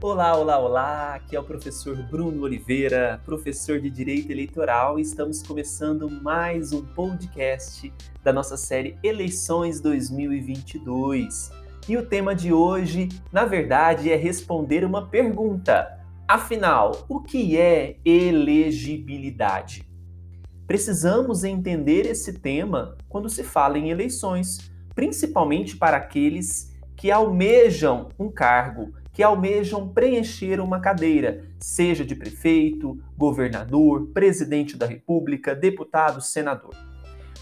Olá, olá, olá! Aqui é o professor Bruno Oliveira, professor de Direito Eleitoral, e estamos começando mais um podcast da nossa série Eleições 2022. E o tema de hoje, na verdade, é responder uma pergunta. Afinal, o que é elegibilidade? Precisamos entender esse tema quando se fala em eleições, principalmente para aqueles que almejam um cargo, que almejam preencher uma cadeira, seja de prefeito, governador, presidente da República, deputado, senador.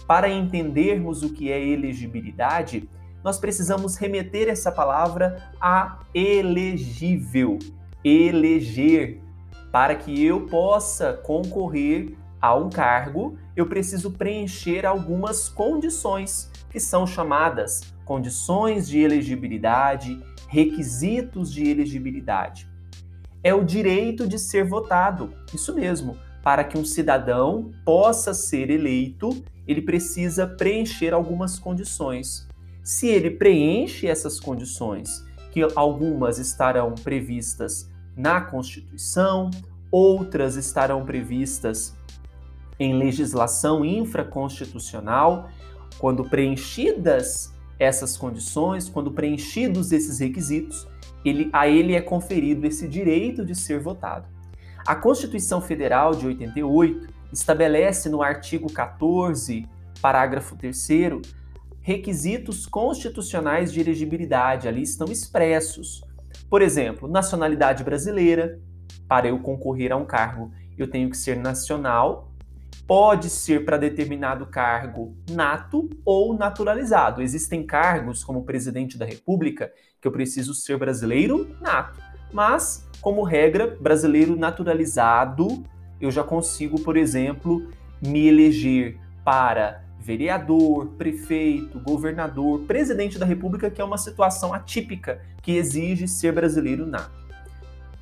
Para entendermos o que é elegibilidade, nós precisamos remeter essa palavra a elegível, eleger. Para que eu possa concorrer a um cargo, eu preciso preencher algumas condições, que são chamadas condições de elegibilidade, requisitos de elegibilidade. É o direito de ser votado, isso mesmo. Para que um cidadão possa ser eleito, ele precisa preencher algumas condições. Se ele preenche essas condições, que algumas estarão previstas na Constituição, outras estarão previstas em legislação infraconstitucional, quando preenchidas essas condições, quando preenchidos esses requisitos, ele, a ele é conferido esse direito de ser votado. A Constituição Federal de 88 estabelece no artigo 14, parágrafo 3 requisitos constitucionais de elegibilidade, ali estão expressos. Por exemplo, nacionalidade brasileira, para eu concorrer a um cargo, eu tenho que ser nacional pode ser para determinado cargo nato ou naturalizado. Existem cargos, como presidente da República, que eu preciso ser brasileiro nato, mas, como regra, brasileiro naturalizado, eu já consigo, por exemplo, me eleger para vereador, prefeito, governador, presidente da República, que é uma situação atípica que exige ser brasileiro nato.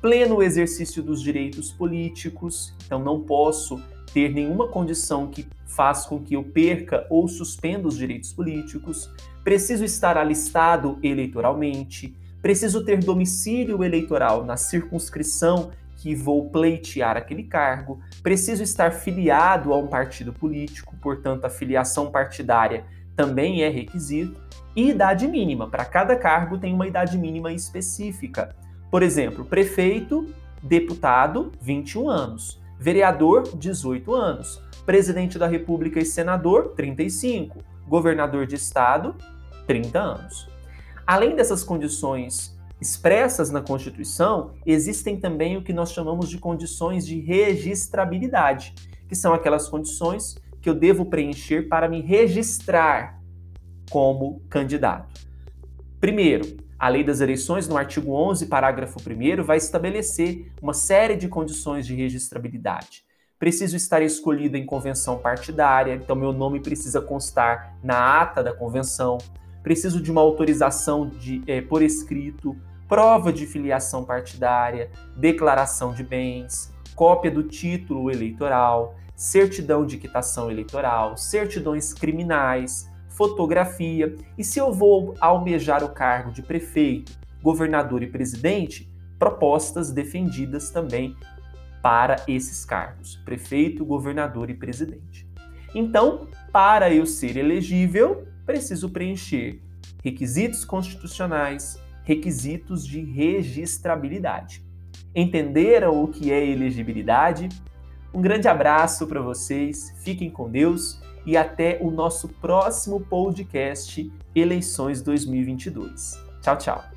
Pleno exercício dos direitos políticos, então não posso ter nenhuma condição que faz com que eu perca ou suspenda os direitos políticos, preciso estar alistado eleitoralmente, preciso ter domicílio eleitoral na circunscrição que vou pleitear aquele cargo, preciso estar filiado a um partido político, portanto, a filiação partidária também é requisito, e idade mínima. Para cada cargo tem uma idade mínima específica. Por exemplo, prefeito, deputado, 21 anos. Vereador, 18 anos. Presidente da República e senador, 35. Governador de estado, 30 anos. Além dessas condições expressas na Constituição, existem também o que nós chamamos de condições de registrabilidade, que são aquelas condições que eu devo preencher para me registrar como candidato. Primeiro, a Lei das Eleições, no artigo 11, parágrafo 1, vai estabelecer uma série de condições de registrabilidade. Preciso estar escolhido em convenção partidária, então meu nome precisa constar na ata da convenção. Preciso de uma autorização de, é, por escrito, prova de filiação partidária, declaração de bens, cópia do título eleitoral, certidão de quitação eleitoral, certidões criminais, fotografia. E se eu vou almejar o cargo de prefeito, governador e presidente, propostas defendidas também para esses cargos: prefeito, governador e presidente. Então, para eu ser elegível, preciso preencher requisitos constitucionais, requisitos de registrabilidade. Entenderam o que é elegibilidade? Um grande abraço para vocês, fiquem com Deus e até o nosso próximo podcast Eleições 2022. Tchau, tchau.